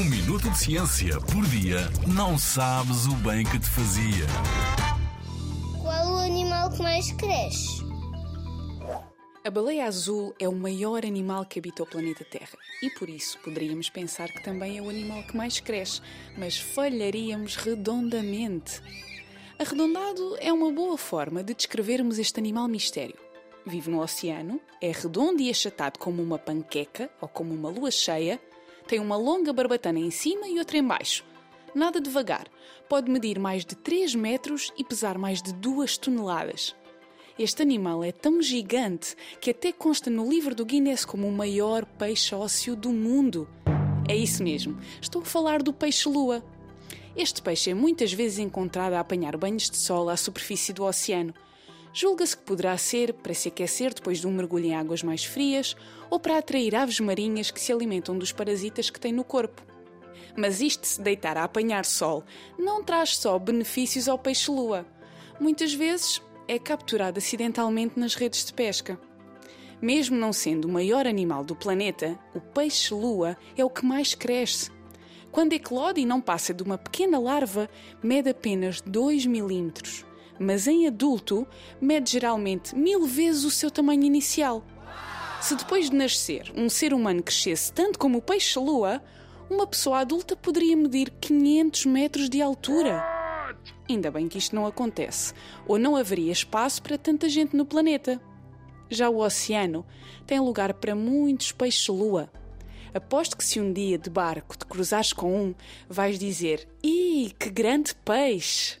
Um minuto de ciência por dia não sabes o bem que te fazia. Qual o animal que mais cresce? A baleia azul é o maior animal que habita o planeta Terra e por isso poderíamos pensar que também é o animal que mais cresce, mas falharíamos redondamente. Arredondado é uma boa forma de descrevermos este animal mistério. Vive no oceano, é redondo e achatado como uma panqueca ou como uma lua cheia, tem uma longa barbatana em cima e outra em baixo. Nada devagar, pode medir mais de 3 metros e pesar mais de 2 toneladas. Este animal é tão gigante que até consta no livro do Guinness como o maior peixe ósseo do mundo. É isso mesmo, estou a falar do peixe-lua. Este peixe é muitas vezes encontrado a apanhar banhos de sol à superfície do oceano. Julga-se que poderá ser para se aquecer depois de um mergulho em águas mais frias ou para atrair aves marinhas que se alimentam dos parasitas que tem no corpo. Mas isto de se deitar a apanhar sol não traz só benefícios ao peixe-lua. Muitas vezes é capturado acidentalmente nas redes de pesca. Mesmo não sendo o maior animal do planeta, o peixe-lua é o que mais cresce. Quando eclode e não passa de uma pequena larva, mede apenas 2 milímetros mas em adulto mede geralmente mil vezes o seu tamanho inicial. Se depois de nascer um ser humano crescesse tanto como o peixe-lua, uma pessoa adulta poderia medir 500 metros de altura. Ainda bem que isto não acontece, ou não haveria espaço para tanta gente no planeta. Já o oceano tem lugar para muitos peixes-lua. Aposto que se um dia de barco te cruzares com um, vais dizer: Ih, que grande peixe!